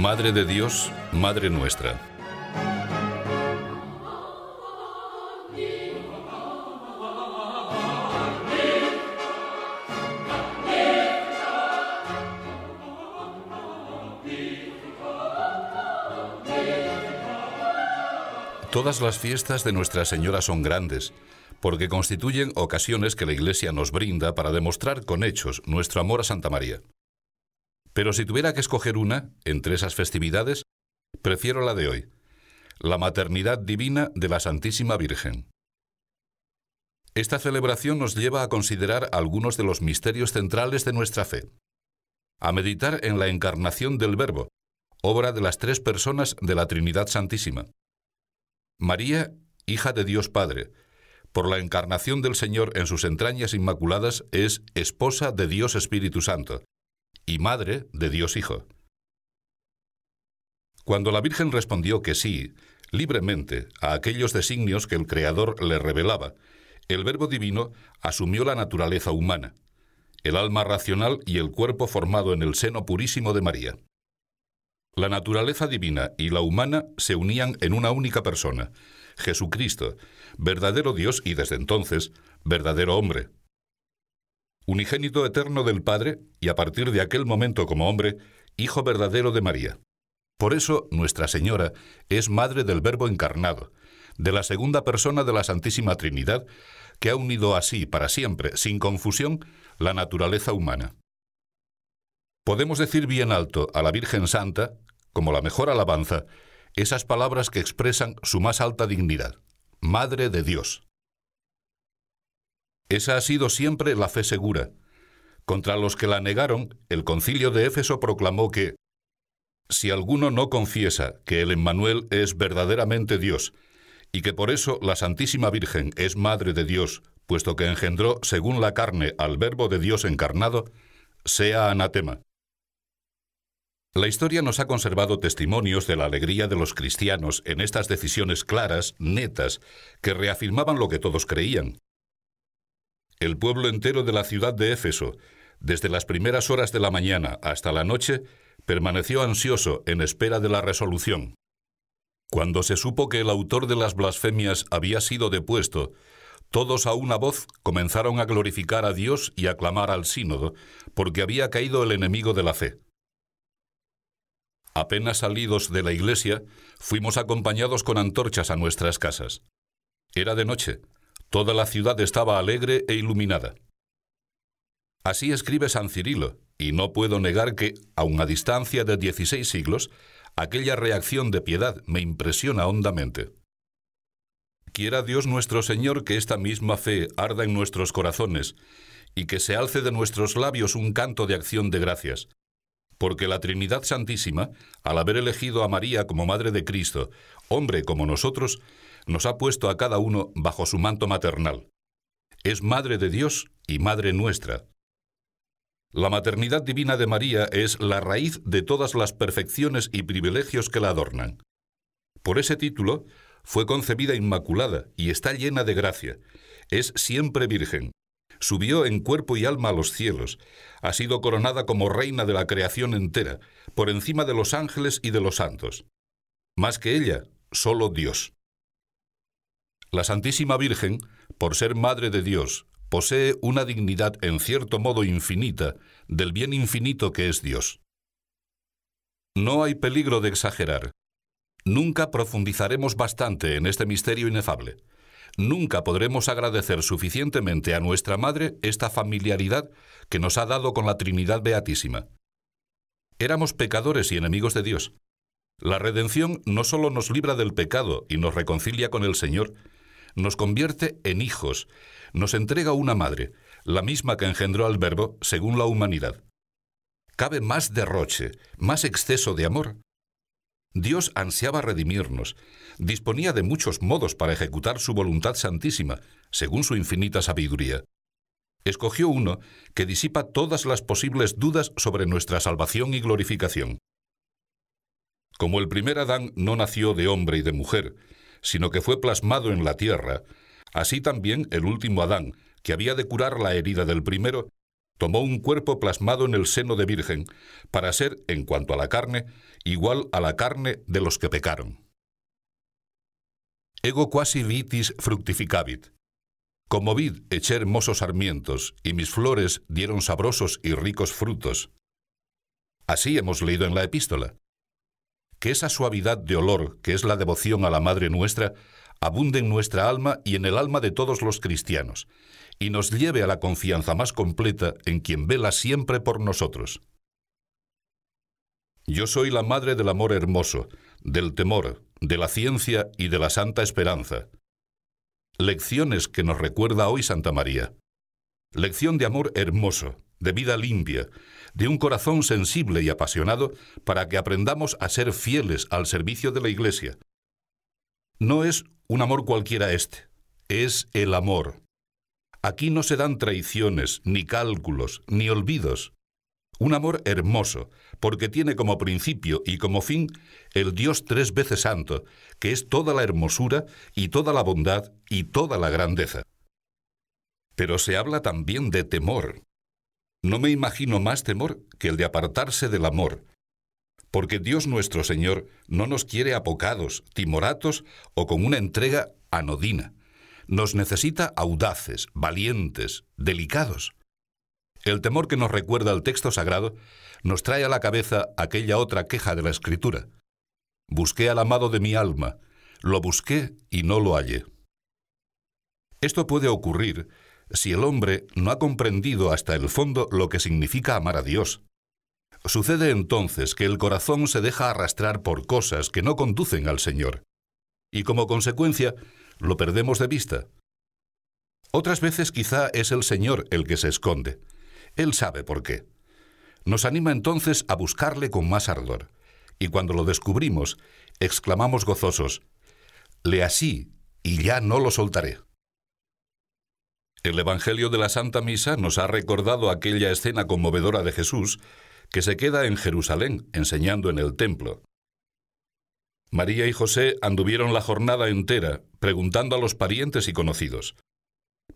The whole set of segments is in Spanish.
Madre de Dios, Madre nuestra. Todas las fiestas de Nuestra Señora son grandes, porque constituyen ocasiones que la Iglesia nos brinda para demostrar con hechos nuestro amor a Santa María. Pero si tuviera que escoger una entre esas festividades, prefiero la de hoy, la maternidad divina de la Santísima Virgen. Esta celebración nos lleva a considerar algunos de los misterios centrales de nuestra fe, a meditar en la encarnación del Verbo, obra de las tres personas de la Trinidad Santísima. María, hija de Dios Padre, por la encarnación del Señor en sus entrañas inmaculadas, es esposa de Dios Espíritu Santo y madre de Dios Hijo. Cuando la Virgen respondió que sí, libremente, a aquellos designios que el Creador le revelaba, el Verbo Divino asumió la naturaleza humana, el alma racional y el cuerpo formado en el seno purísimo de María. La naturaleza divina y la humana se unían en una única persona, Jesucristo, verdadero Dios y desde entonces verdadero hombre. Unigénito eterno del Padre y a partir de aquel momento como hombre, Hijo verdadero de María. Por eso Nuestra Señora es Madre del Verbo encarnado, de la segunda persona de la Santísima Trinidad, que ha unido así para siempre, sin confusión, la naturaleza humana. Podemos decir bien alto a la Virgen Santa, como la mejor alabanza, esas palabras que expresan su más alta dignidad, Madre de Dios. Esa ha sido siempre la fe segura. Contra los que la negaron, el concilio de Éfeso proclamó que si alguno no confiesa que el Emmanuel es verdaderamente Dios, y que por eso la Santísima Virgen es Madre de Dios, puesto que engendró según la carne al Verbo de Dios encarnado, sea anatema. La historia nos ha conservado testimonios de la alegría de los cristianos en estas decisiones claras, netas, que reafirmaban lo que todos creían, el pueblo entero de la ciudad de Éfeso, desde las primeras horas de la mañana hasta la noche, permaneció ansioso en espera de la resolución. Cuando se supo que el autor de las blasfemias había sido depuesto, todos a una voz comenzaron a glorificar a Dios y a clamar al sínodo, porque había caído el enemigo de la fe. Apenas salidos de la iglesia, fuimos acompañados con antorchas a nuestras casas. Era de noche, Toda la ciudad estaba alegre e iluminada. Así escribe San Cirilo, y no puedo negar que, aun a distancia de 16 siglos, aquella reacción de piedad me impresiona hondamente. Quiera Dios nuestro Señor que esta misma fe arda en nuestros corazones y que se alce de nuestros labios un canto de acción de gracias, porque la Trinidad Santísima, al haber elegido a María como Madre de Cristo, hombre como nosotros, nos ha puesto a cada uno bajo su manto maternal. Es Madre de Dios y Madre nuestra. La maternidad divina de María es la raíz de todas las perfecciones y privilegios que la adornan. Por ese título, fue concebida inmaculada y está llena de gracia. Es siempre virgen. Subió en cuerpo y alma a los cielos. Ha sido coronada como reina de la creación entera, por encima de los ángeles y de los santos. Más que ella, solo Dios. La Santísima Virgen, por ser Madre de Dios, posee una dignidad en cierto modo infinita del bien infinito que es Dios. No hay peligro de exagerar. Nunca profundizaremos bastante en este misterio inefable. Nunca podremos agradecer suficientemente a nuestra Madre esta familiaridad que nos ha dado con la Trinidad Beatísima. Éramos pecadores y enemigos de Dios. La redención no solo nos libra del pecado y nos reconcilia con el Señor, nos convierte en hijos, nos entrega una madre, la misma que engendró al Verbo según la humanidad. ¿Cabe más derroche, más exceso de amor? Dios ansiaba redimirnos, disponía de muchos modos para ejecutar su voluntad santísima, según su infinita sabiduría. Escogió uno que disipa todas las posibles dudas sobre nuestra salvación y glorificación. Como el primer Adán no nació de hombre y de mujer, sino que fue plasmado en la tierra, así también el último Adán, que había de curar la herida del primero, tomó un cuerpo plasmado en el seno de virgen, para ser, en cuanto a la carne, igual a la carne de los que pecaron. Ego quasi vitis fructificavit. Como vid eché hermosos sarmientos, y mis flores dieron sabrosos y ricos frutos. Así hemos leído en la epístola. Que esa suavidad de olor, que es la devoción a la Madre nuestra, abunde en nuestra alma y en el alma de todos los cristianos, y nos lleve a la confianza más completa en quien vela siempre por nosotros. Yo soy la madre del amor hermoso, del temor, de la ciencia y de la santa esperanza. Lecciones que nos recuerda hoy Santa María. Lección de amor hermoso, de vida limpia, de un corazón sensible y apasionado para que aprendamos a ser fieles al servicio de la Iglesia. No es un amor cualquiera este, es el amor, Aquí no se dan traiciones, ni cálculos, ni olvidos. Un amor hermoso, porque tiene como principio y como fin el Dios tres veces santo, que es toda la hermosura y toda la bondad y toda la grandeza. Pero se habla también de temor. No me imagino más temor que el de apartarse del amor, porque Dios nuestro Señor no nos quiere apocados, timoratos o con una entrega anodina nos necesita audaces, valientes, delicados. El temor que nos recuerda el texto sagrado nos trae a la cabeza aquella otra queja de la Escritura. Busqué al amado de mi alma, lo busqué y no lo hallé. Esto puede ocurrir si el hombre no ha comprendido hasta el fondo lo que significa amar a Dios. Sucede entonces que el corazón se deja arrastrar por cosas que no conducen al Señor, y como consecuencia lo perdemos de vista. Otras veces quizá es el Señor el que se esconde. Él sabe por qué. Nos anima entonces a buscarle con más ardor. Y cuando lo descubrimos, exclamamos gozosos, Le así, y ya no lo soltaré. El Evangelio de la Santa Misa nos ha recordado aquella escena conmovedora de Jesús que se queda en Jerusalén enseñando en el templo. María y José anduvieron la jornada entera preguntando a los parientes y conocidos.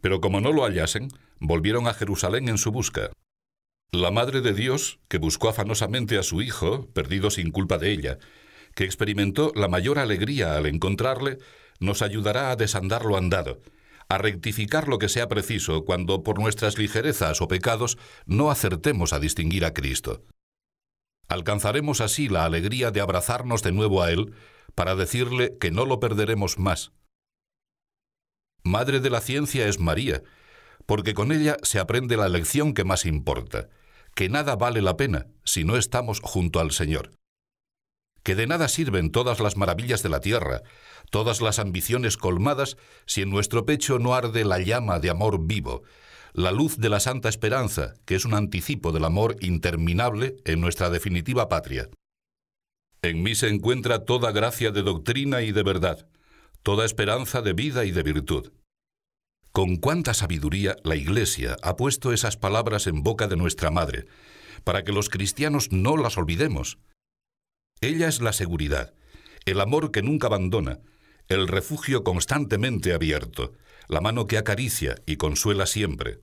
Pero como no lo hallasen, volvieron a Jerusalén en su busca. La Madre de Dios, que buscó afanosamente a su Hijo, perdido sin culpa de ella, que experimentó la mayor alegría al encontrarle, nos ayudará a desandar lo andado, a rectificar lo que sea preciso cuando por nuestras ligerezas o pecados no acertemos a distinguir a Cristo. Alcanzaremos así la alegría de abrazarnos de nuevo a Él para decirle que no lo perderemos más. Madre de la ciencia es María, porque con ella se aprende la lección que más importa, que nada vale la pena si no estamos junto al Señor. Que de nada sirven todas las maravillas de la tierra, todas las ambiciones colmadas, si en nuestro pecho no arde la llama de amor vivo, la luz de la santa esperanza, que es un anticipo del amor interminable en nuestra definitiva patria. En mí se encuentra toda gracia de doctrina y de verdad, toda esperanza de vida y de virtud. Con cuánta sabiduría la Iglesia ha puesto esas palabras en boca de nuestra Madre, para que los cristianos no las olvidemos. Ella es la seguridad, el amor que nunca abandona, el refugio constantemente abierto, la mano que acaricia y consuela siempre.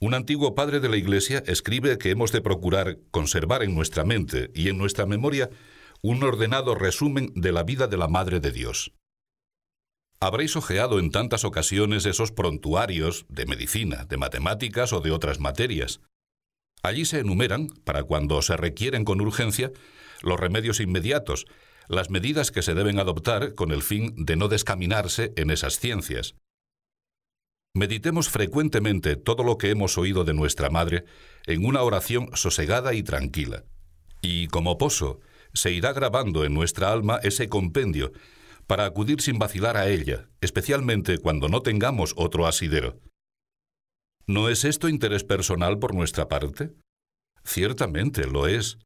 Un antiguo padre de la Iglesia escribe que hemos de procurar conservar en nuestra mente y en nuestra memoria un ordenado resumen de la vida de la Madre de Dios. Habréis ojeado en tantas ocasiones esos prontuarios de medicina, de matemáticas o de otras materias. Allí se enumeran, para cuando se requieren con urgencia, los remedios inmediatos las medidas que se deben adoptar con el fin de no descaminarse en esas ciencias. Meditemos frecuentemente todo lo que hemos oído de nuestra Madre en una oración sosegada y tranquila. Y como pozo, se irá grabando en nuestra alma ese compendio para acudir sin vacilar a ella, especialmente cuando no tengamos otro asidero. ¿No es esto interés personal por nuestra parte? Ciertamente lo es,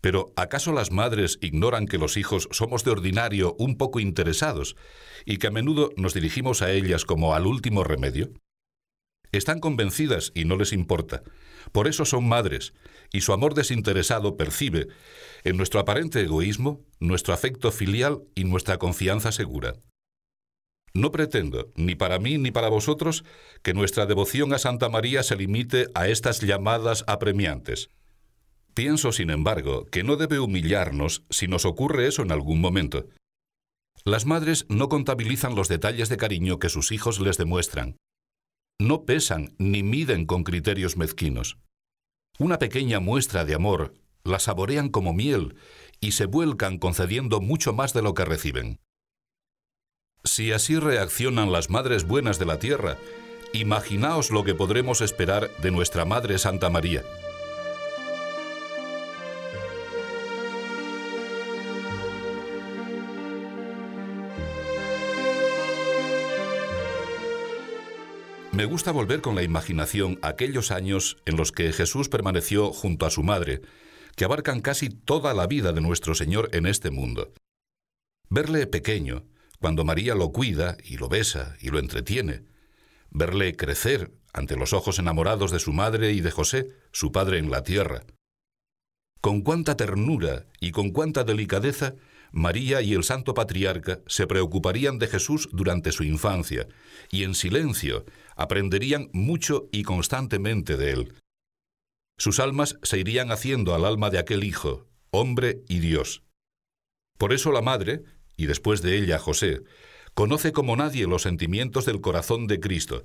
pero ¿acaso las madres ignoran que los hijos somos de ordinario un poco interesados y que a menudo nos dirigimos a ellas como al último remedio? Están convencidas y no les importa. Por eso son madres, y su amor desinteresado percibe en nuestro aparente egoísmo nuestro afecto filial y nuestra confianza segura. No pretendo, ni para mí ni para vosotros, que nuestra devoción a Santa María se limite a estas llamadas apremiantes. Pienso, sin embargo, que no debe humillarnos si nos ocurre eso en algún momento. Las madres no contabilizan los detalles de cariño que sus hijos les demuestran. No pesan ni miden con criterios mezquinos. Una pequeña muestra de amor la saborean como miel y se vuelcan concediendo mucho más de lo que reciben. Si así reaccionan las madres buenas de la tierra, imaginaos lo que podremos esperar de nuestra Madre Santa María. Me gusta volver con la imaginación a aquellos años en los que Jesús permaneció junto a su madre, que abarcan casi toda la vida de nuestro Señor en este mundo. Verle pequeño, cuando María lo cuida y lo besa y lo entretiene, verle crecer ante los ojos enamorados de su madre y de José, su padre en la tierra. Con cuánta ternura y con cuánta delicadeza María y el Santo Patriarca se preocuparían de Jesús durante su infancia y en silencio aprenderían mucho y constantemente de él. Sus almas se irían haciendo al alma de aquel Hijo, hombre y Dios. Por eso la Madre, y después de ella José, conoce como nadie los sentimientos del corazón de Cristo,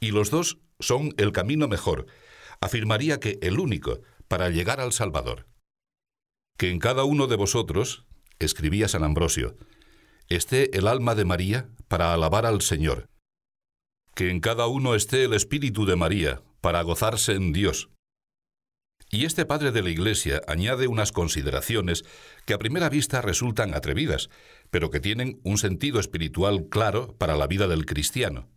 y los dos son el camino mejor, afirmaría que el único para llegar al Salvador. Que en cada uno de vosotros, escribía San Ambrosio, esté el alma de María para alabar al Señor. Que en cada uno esté el espíritu de María para gozarse en Dios. Y este padre de la Iglesia añade unas consideraciones que a primera vista resultan atrevidas, pero que tienen un sentido espiritual claro para la vida del cristiano.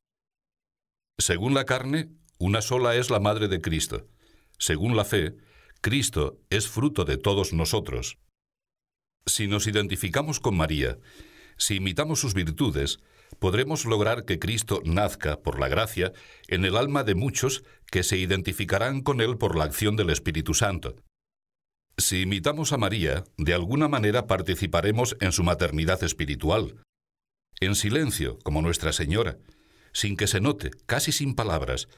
Según la carne, una sola es la madre de Cristo. Según la fe, Cristo es fruto de todos nosotros. Si nos identificamos con María, si imitamos sus virtudes, podremos lograr que Cristo nazca, por la gracia, en el alma de muchos que se identificarán con Él por la acción del Espíritu Santo. Si imitamos a María, de alguna manera participaremos en su maternidad espiritual, en silencio, como Nuestra Señora, sin que se note, casi sin palabras,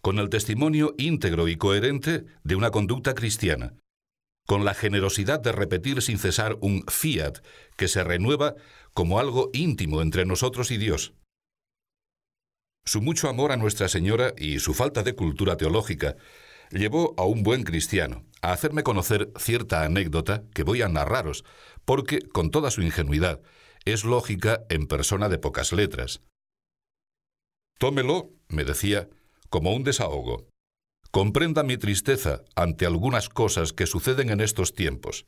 con el testimonio íntegro y coherente de una conducta cristiana, con la generosidad de repetir sin cesar un fiat que se renueva como algo íntimo entre nosotros y Dios. Su mucho amor a Nuestra Señora y su falta de cultura teológica llevó a un buen cristiano a hacerme conocer cierta anécdota que voy a narraros, porque, con toda su ingenuidad, es lógica en persona de pocas letras. Tómelo, me decía, como un desahogo. Comprenda mi tristeza ante algunas cosas que suceden en estos tiempos.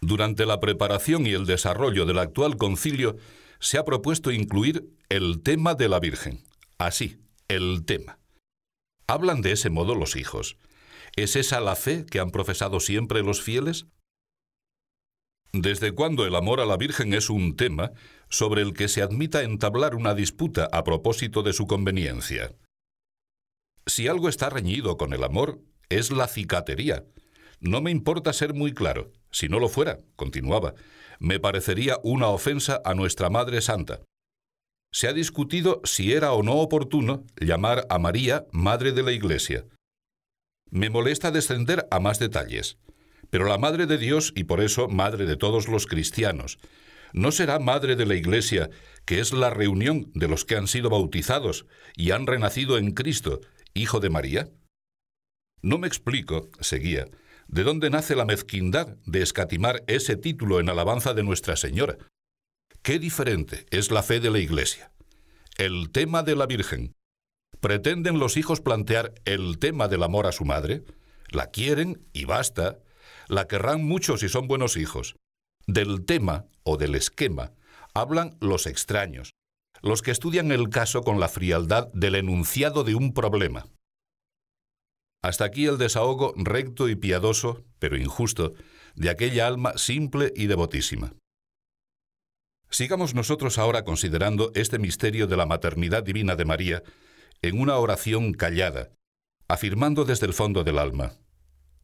Durante la preparación y el desarrollo del actual concilio se ha propuesto incluir el tema de la Virgen. Así, el tema. ¿Hablan de ese modo los hijos? ¿Es esa la fe que han profesado siempre los fieles? ¿Desde cuándo el amor a la Virgen es un tema sobre el que se admita entablar una disputa a propósito de su conveniencia? Si algo está reñido con el amor, es la cicatería. No me importa ser muy claro. Si no lo fuera, continuaba, me parecería una ofensa a nuestra Madre Santa. Se ha discutido si era o no oportuno llamar a María Madre de la Iglesia. Me molesta descender a más detalles, pero la Madre de Dios y por eso Madre de todos los cristianos, ¿no será Madre de la Iglesia, que es la reunión de los que han sido bautizados y han renacido en Cristo hijo de María? No me explico, seguía, de dónde nace la mezquindad de escatimar ese título en alabanza de Nuestra Señora. Qué diferente es la fe de la Iglesia. El tema de la Virgen. ¿Pretenden los hijos plantear el tema del amor a su madre? La quieren y basta. La querrán mucho si son buenos hijos. Del tema o del esquema hablan los extraños, los que estudian el caso con la frialdad del enunciado de un problema. Hasta aquí el desahogo recto y piadoso, pero injusto, de aquella alma simple y devotísima. Sigamos nosotros ahora considerando este misterio de la maternidad divina de María en una oración callada, afirmando desde el fondo del alma,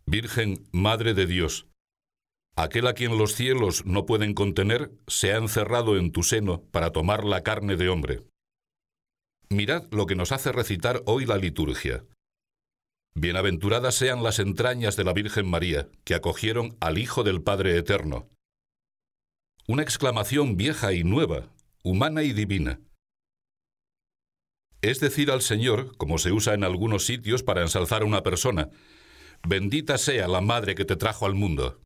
Virgen, Madre de Dios, Aquel a quien los cielos no pueden contener se ha encerrado en tu seno para tomar la carne de hombre. Mirad lo que nos hace recitar hoy la liturgia. Bienaventuradas sean las entrañas de la Virgen María, que acogieron al Hijo del Padre Eterno. Una exclamación vieja y nueva, humana y divina. Es decir al Señor, como se usa en algunos sitios para ensalzar a una persona, bendita sea la madre que te trajo al mundo.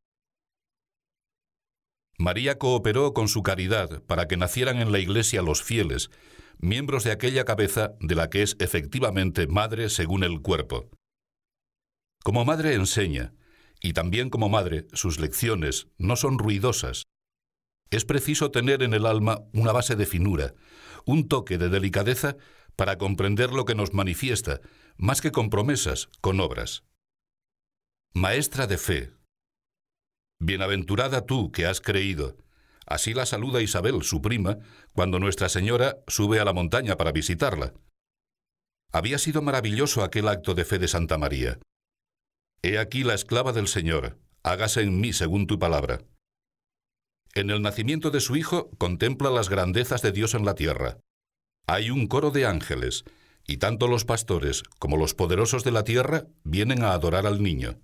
María cooperó con su caridad para que nacieran en la Iglesia los fieles, miembros de aquella cabeza de la que es efectivamente madre según el cuerpo. Como madre enseña, y también como madre sus lecciones no son ruidosas. Es preciso tener en el alma una base de finura, un toque de delicadeza para comprender lo que nos manifiesta, más que con promesas, con obras. Maestra de fe. Bienaventurada tú que has creído. Así la saluda Isabel, su prima, cuando Nuestra Señora sube a la montaña para visitarla. Había sido maravilloso aquel acto de fe de Santa María. He aquí la esclava del Señor, hágase en mí según tu palabra. En el nacimiento de su Hijo contempla las grandezas de Dios en la tierra. Hay un coro de ángeles, y tanto los pastores como los poderosos de la tierra vienen a adorar al niño.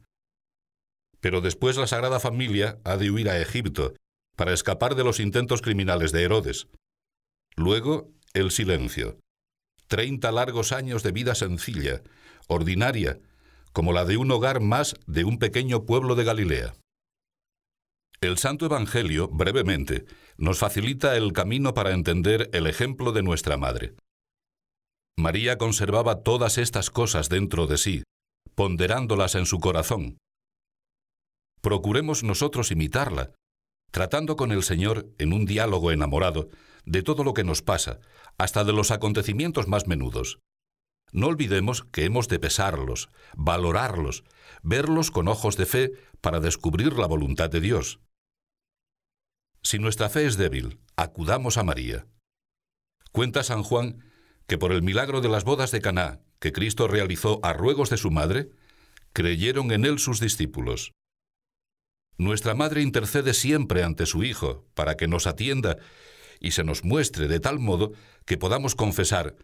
Pero después la Sagrada Familia ha de huir a Egipto para escapar de los intentos criminales de Herodes. Luego, el silencio. Treinta largos años de vida sencilla, ordinaria, como la de un hogar más de un pequeño pueblo de Galilea. El Santo Evangelio, brevemente, nos facilita el camino para entender el ejemplo de nuestra Madre. María conservaba todas estas cosas dentro de sí, ponderándolas en su corazón. Procuremos nosotros imitarla, tratando con el Señor en un diálogo enamorado de todo lo que nos pasa, hasta de los acontecimientos más menudos. No olvidemos que hemos de pesarlos, valorarlos, verlos con ojos de fe para descubrir la voluntad de Dios. Si nuestra fe es débil, acudamos a María. Cuenta San Juan que por el milagro de las bodas de Caná, que Cristo realizó a ruegos de su madre, creyeron en él sus discípulos. Nuestra madre intercede siempre ante su Hijo para que nos atienda y se nos muestre de tal modo que podamos confesar,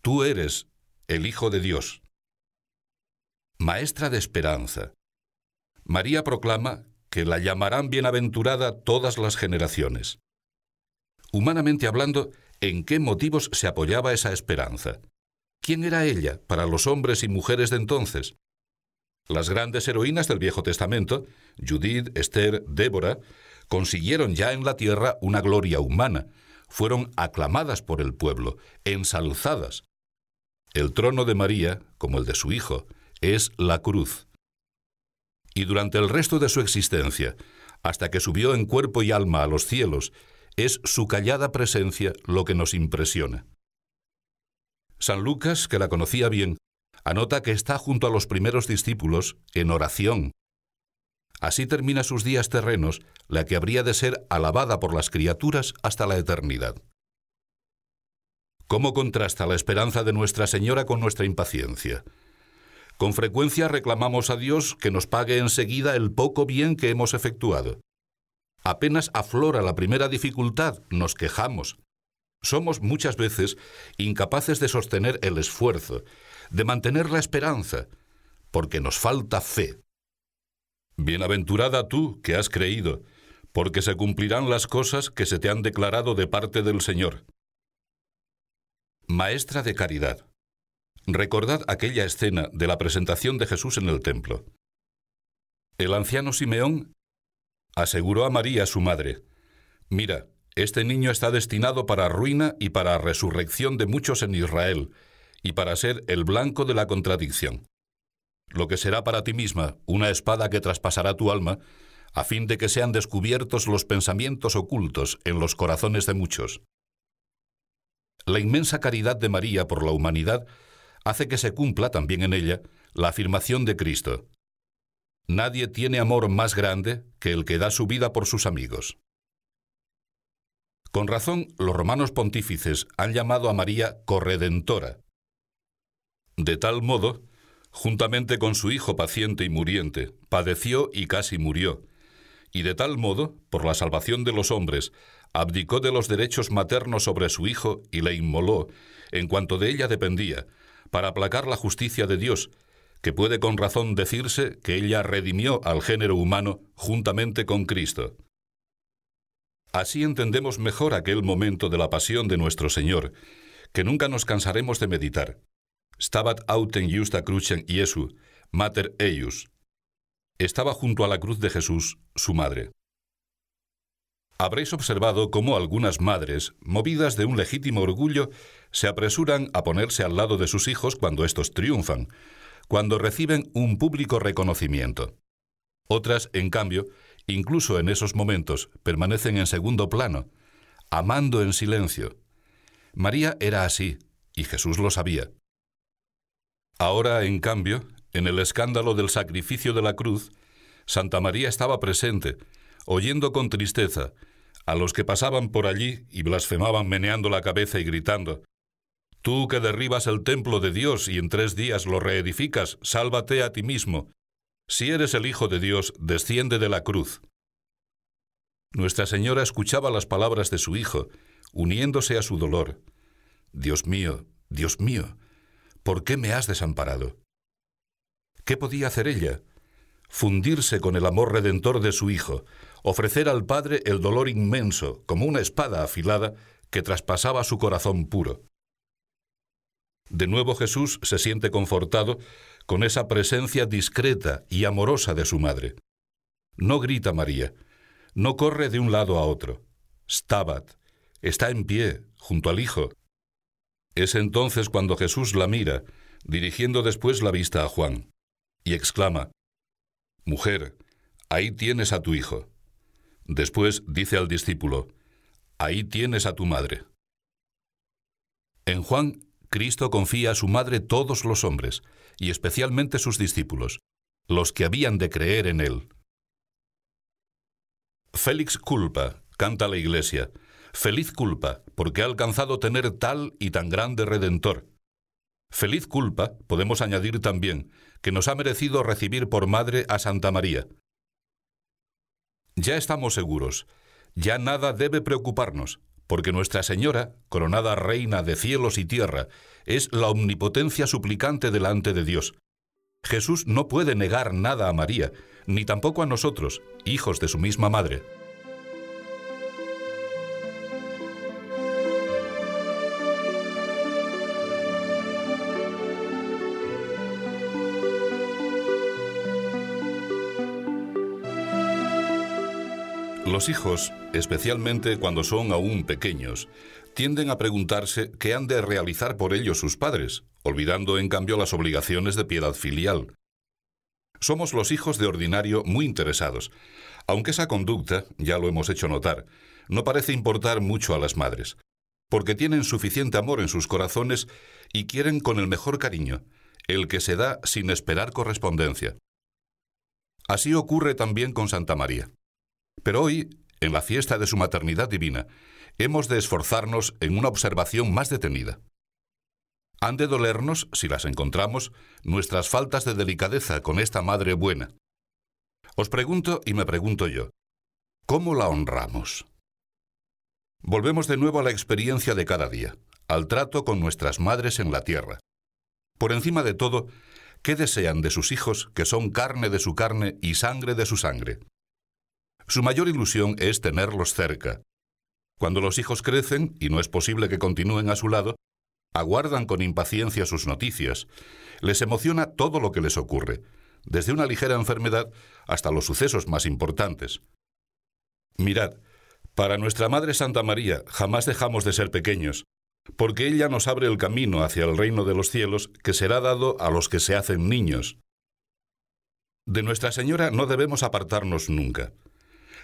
Tú eres el Hijo de Dios. Maestra de esperanza. María proclama que la llamarán bienaventurada todas las generaciones. Humanamente hablando, ¿en qué motivos se apoyaba esa esperanza? ¿Quién era ella para los hombres y mujeres de entonces? Las grandes heroínas del Viejo Testamento, Judith, Esther, Débora, consiguieron ya en la tierra una gloria humana, fueron aclamadas por el pueblo, ensalzadas, el trono de María, como el de su Hijo, es la cruz. Y durante el resto de su existencia, hasta que subió en cuerpo y alma a los cielos, es su callada presencia lo que nos impresiona. San Lucas, que la conocía bien, anota que está junto a los primeros discípulos en oración. Así termina sus días terrenos, la que habría de ser alabada por las criaturas hasta la eternidad. ¿Cómo contrasta la esperanza de Nuestra Señora con nuestra impaciencia? Con frecuencia reclamamos a Dios que nos pague enseguida el poco bien que hemos efectuado. Apenas aflora la primera dificultad, nos quejamos. Somos muchas veces incapaces de sostener el esfuerzo, de mantener la esperanza, porque nos falta fe. Bienaventurada tú que has creído, porque se cumplirán las cosas que se te han declarado de parte del Señor. Maestra de Caridad. Recordad aquella escena de la presentación de Jesús en el templo. El anciano Simeón aseguró a María, su madre, Mira, este niño está destinado para ruina y para resurrección de muchos en Israel, y para ser el blanco de la contradicción. Lo que será para ti misma una espada que traspasará tu alma, a fin de que sean descubiertos los pensamientos ocultos en los corazones de muchos. La inmensa caridad de María por la humanidad hace que se cumpla también en ella la afirmación de Cristo. Nadie tiene amor más grande que el que da su vida por sus amigos. Con razón, los romanos pontífices han llamado a María corredentora. De tal modo, juntamente con su hijo paciente y muriente, padeció y casi murió, y de tal modo, por la salvación de los hombres, abdicó de los derechos maternos sobre su hijo y le inmoló, en cuanto de ella dependía, para aplacar la justicia de Dios, que puede con razón decirse que ella redimió al género humano juntamente con Cristo. Así entendemos mejor aquel momento de la pasión de nuestro Señor, que nunca nos cansaremos de meditar. Stabat autem justa crucem Iesu, mater eius. Estaba junto a la cruz de Jesús, su madre. Habréis observado cómo algunas madres, movidas de un legítimo orgullo, se apresuran a ponerse al lado de sus hijos cuando estos triunfan, cuando reciben un público reconocimiento. Otras, en cambio, incluso en esos momentos, permanecen en segundo plano, amando en silencio. María era así, y Jesús lo sabía. Ahora, en cambio, en el escándalo del sacrificio de la cruz, Santa María estaba presente, oyendo con tristeza a los que pasaban por allí y blasfemaban meneando la cabeza y gritando, Tú que derribas el templo de Dios y en tres días lo reedificas, sálvate a ti mismo. Si eres el Hijo de Dios, desciende de la cruz. Nuestra Señora escuchaba las palabras de su Hijo, uniéndose a su dolor. Dios mío, Dios mío, ¿por qué me has desamparado? ¿Qué podía hacer ella? Fundirse con el amor redentor de su Hijo, ofrecer al Padre el dolor inmenso, como una espada afilada que traspasaba su corazón puro. De nuevo Jesús se siente confortado con esa presencia discreta y amorosa de su madre. No grita María, no corre de un lado a otro. Stabat, está en pie, junto al Hijo. Es entonces cuando Jesús la mira, dirigiendo después la vista a Juan, y exclama, Mujer, ahí tienes a tu Hijo. Después dice al discípulo, Ahí tienes a tu madre. En Juan, Cristo confía a su madre todos los hombres, y especialmente sus discípulos, los que habían de creer en él. Félix culpa, canta la iglesia, feliz culpa, porque ha alcanzado tener tal y tan grande redentor. Feliz culpa, podemos añadir también, que nos ha merecido recibir por madre a Santa María, ya estamos seguros, ya nada debe preocuparnos, porque Nuestra Señora, coronada reina de cielos y tierra, es la omnipotencia suplicante delante de Dios. Jesús no puede negar nada a María, ni tampoco a nosotros, hijos de su misma madre. Los hijos, especialmente cuando son aún pequeños, tienden a preguntarse qué han de realizar por ellos sus padres, olvidando en cambio las obligaciones de piedad filial. Somos los hijos de ordinario muy interesados, aunque esa conducta, ya lo hemos hecho notar, no parece importar mucho a las madres, porque tienen suficiente amor en sus corazones y quieren con el mejor cariño, el que se da sin esperar correspondencia. Así ocurre también con Santa María. Pero hoy, en la fiesta de su maternidad divina, hemos de esforzarnos en una observación más detenida. Han de dolernos, si las encontramos, nuestras faltas de delicadeza con esta Madre buena. Os pregunto y me pregunto yo, ¿cómo la honramos? Volvemos de nuevo a la experiencia de cada día, al trato con nuestras madres en la tierra. Por encima de todo, ¿qué desean de sus hijos que son carne de su carne y sangre de su sangre? Su mayor ilusión es tenerlos cerca. Cuando los hijos crecen, y no es posible que continúen a su lado, aguardan con impaciencia sus noticias. Les emociona todo lo que les ocurre, desde una ligera enfermedad hasta los sucesos más importantes. Mirad, para nuestra Madre Santa María jamás dejamos de ser pequeños, porque ella nos abre el camino hacia el reino de los cielos que será dado a los que se hacen niños. De Nuestra Señora no debemos apartarnos nunca.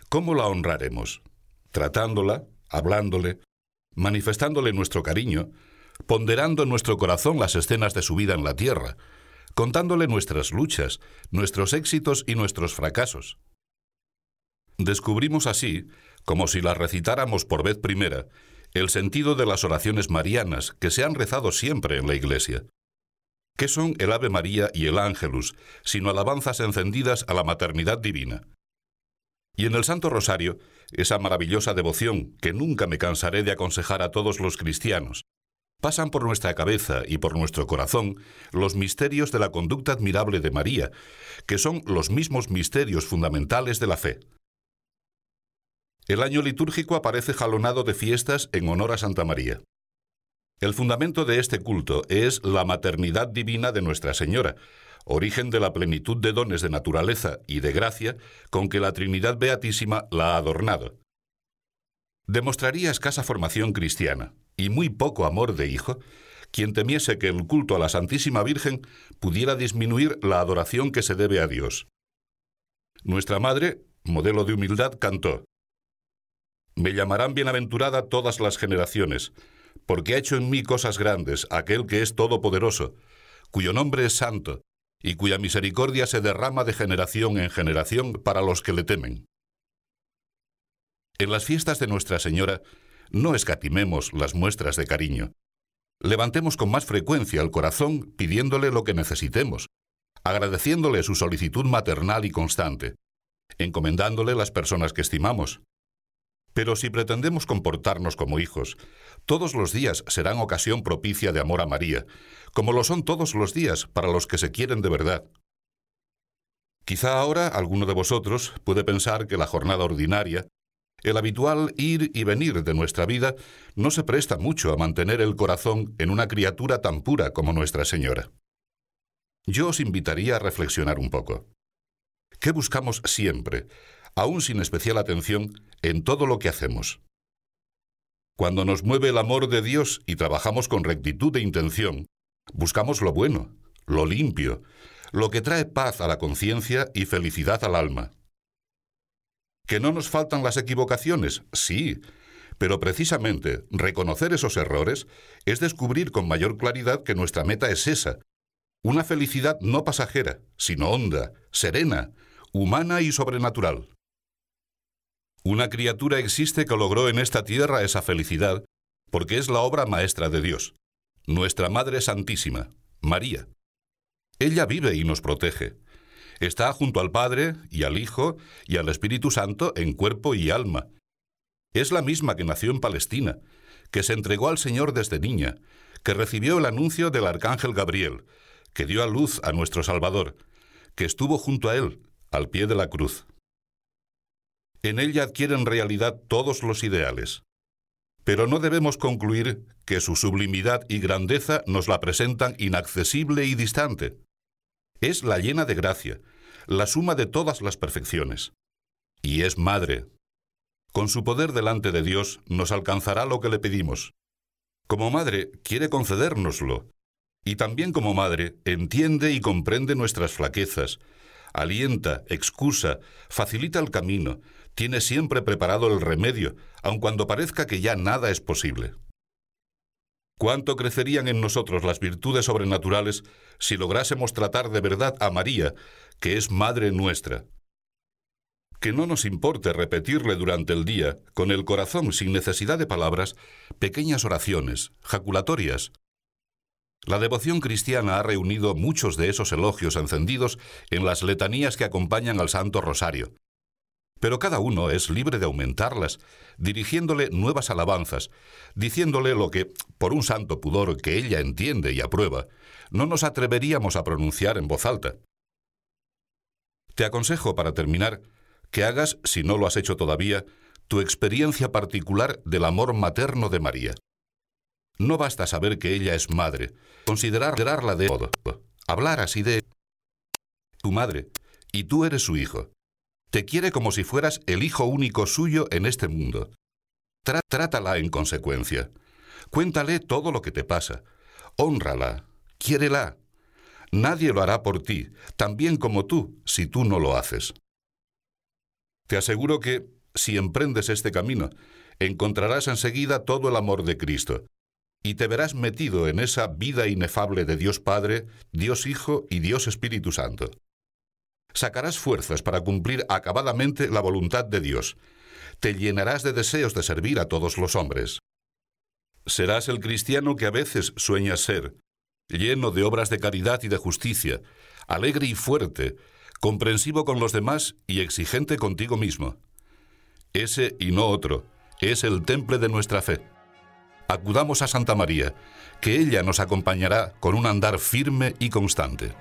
¿Cómo la honraremos? Tratándola, hablándole, manifestándole nuestro cariño, ponderando en nuestro corazón las escenas de su vida en la tierra, contándole nuestras luchas, nuestros éxitos y nuestros fracasos. Descubrimos así, como si las recitáramos por vez primera, el sentido de las oraciones marianas que se han rezado siempre en la Iglesia. ¿Qué son el Ave María y el Ángelus, sino alabanzas encendidas a la maternidad divina? Y en el Santo Rosario, esa maravillosa devoción que nunca me cansaré de aconsejar a todos los cristianos, pasan por nuestra cabeza y por nuestro corazón los misterios de la conducta admirable de María, que son los mismos misterios fundamentales de la fe. El año litúrgico aparece jalonado de fiestas en honor a Santa María. El fundamento de este culto es la maternidad divina de Nuestra Señora, origen de la plenitud de dones de naturaleza y de gracia con que la Trinidad Beatísima la ha adornado. Demostraría escasa formación cristiana y muy poco amor de hijo quien temiese que el culto a la Santísima Virgen pudiera disminuir la adoración que se debe a Dios. Nuestra Madre, modelo de humildad, cantó, me llamarán bienaventurada todas las generaciones, porque ha hecho en mí cosas grandes aquel que es todopoderoso, cuyo nombre es santo, y cuya misericordia se derrama de generación en generación para los que le temen. En las fiestas de Nuestra Señora, no escatimemos las muestras de cariño. Levantemos con más frecuencia el corazón pidiéndole lo que necesitemos, agradeciéndole su solicitud maternal y constante, encomendándole las personas que estimamos, pero si pretendemos comportarnos como hijos, todos los días serán ocasión propicia de amor a María, como lo son todos los días para los que se quieren de verdad. Quizá ahora alguno de vosotros puede pensar que la jornada ordinaria, el habitual ir y venir de nuestra vida, no se presta mucho a mantener el corazón en una criatura tan pura como Nuestra Señora. Yo os invitaría a reflexionar un poco. ¿Qué buscamos siempre, aún sin especial atención, en todo lo que hacemos. Cuando nos mueve el amor de Dios y trabajamos con rectitud de intención, buscamos lo bueno, lo limpio, lo que trae paz a la conciencia y felicidad al alma. ¿Que no nos faltan las equivocaciones? Sí, pero precisamente reconocer esos errores es descubrir con mayor claridad que nuestra meta es esa, una felicidad no pasajera, sino honda, serena, humana y sobrenatural. Una criatura existe que logró en esta tierra esa felicidad, porque es la obra maestra de Dios, nuestra Madre Santísima, María. Ella vive y nos protege. Está junto al Padre y al Hijo y al Espíritu Santo en cuerpo y alma. Es la misma que nació en Palestina, que se entregó al Señor desde niña, que recibió el anuncio del Arcángel Gabriel, que dio a luz a nuestro Salvador, que estuvo junto a Él, al pie de la cruz. En ella adquieren realidad todos los ideales. Pero no debemos concluir que su sublimidad y grandeza nos la presentan inaccesible y distante. Es la llena de gracia, la suma de todas las perfecciones. Y es madre. Con su poder delante de Dios nos alcanzará lo que le pedimos. Como madre quiere concedérnoslo. Y también como madre entiende y comprende nuestras flaquezas, alienta, excusa, facilita el camino, tiene siempre preparado el remedio, aun cuando parezca que ya nada es posible. ¿Cuánto crecerían en nosotros las virtudes sobrenaturales si lográsemos tratar de verdad a María, que es Madre nuestra? Que no nos importe repetirle durante el día, con el corazón sin necesidad de palabras, pequeñas oraciones, jaculatorias. La devoción cristiana ha reunido muchos de esos elogios encendidos en las letanías que acompañan al Santo Rosario, pero cada uno es libre de aumentarlas, dirigiéndole nuevas alabanzas, diciéndole lo que, por un santo pudor que ella entiende y aprueba, no nos atreveríamos a pronunciar en voz alta. Te aconsejo, para terminar, que hagas, si no lo has hecho todavía, tu experiencia particular del amor materno de María. No basta saber que ella es madre, considerarla de todo, hablar así de tu madre, y tú eres su hijo. Te quiere como si fueras el hijo único suyo en este mundo. trátala en consecuencia. Cuéntale todo lo que te pasa. Hónrala. Quiérela. Nadie lo hará por ti, tan bien como tú, si tú no lo haces. Te aseguro que, si emprendes este camino, encontrarás enseguida todo el amor de Cristo, y te verás metido en esa vida inefable de Dios Padre, Dios Hijo y Dios Espíritu Santo sacarás fuerzas para cumplir acabadamente la voluntad de Dios. Te llenarás de deseos de servir a todos los hombres. Serás el cristiano que a veces sueñas ser, lleno de obras de caridad y de justicia, alegre y fuerte, comprensivo con los demás y exigente contigo mismo. Ese y no otro es el temple de nuestra fe. Acudamos a Santa María, que ella nos acompañará con un andar firme y constante.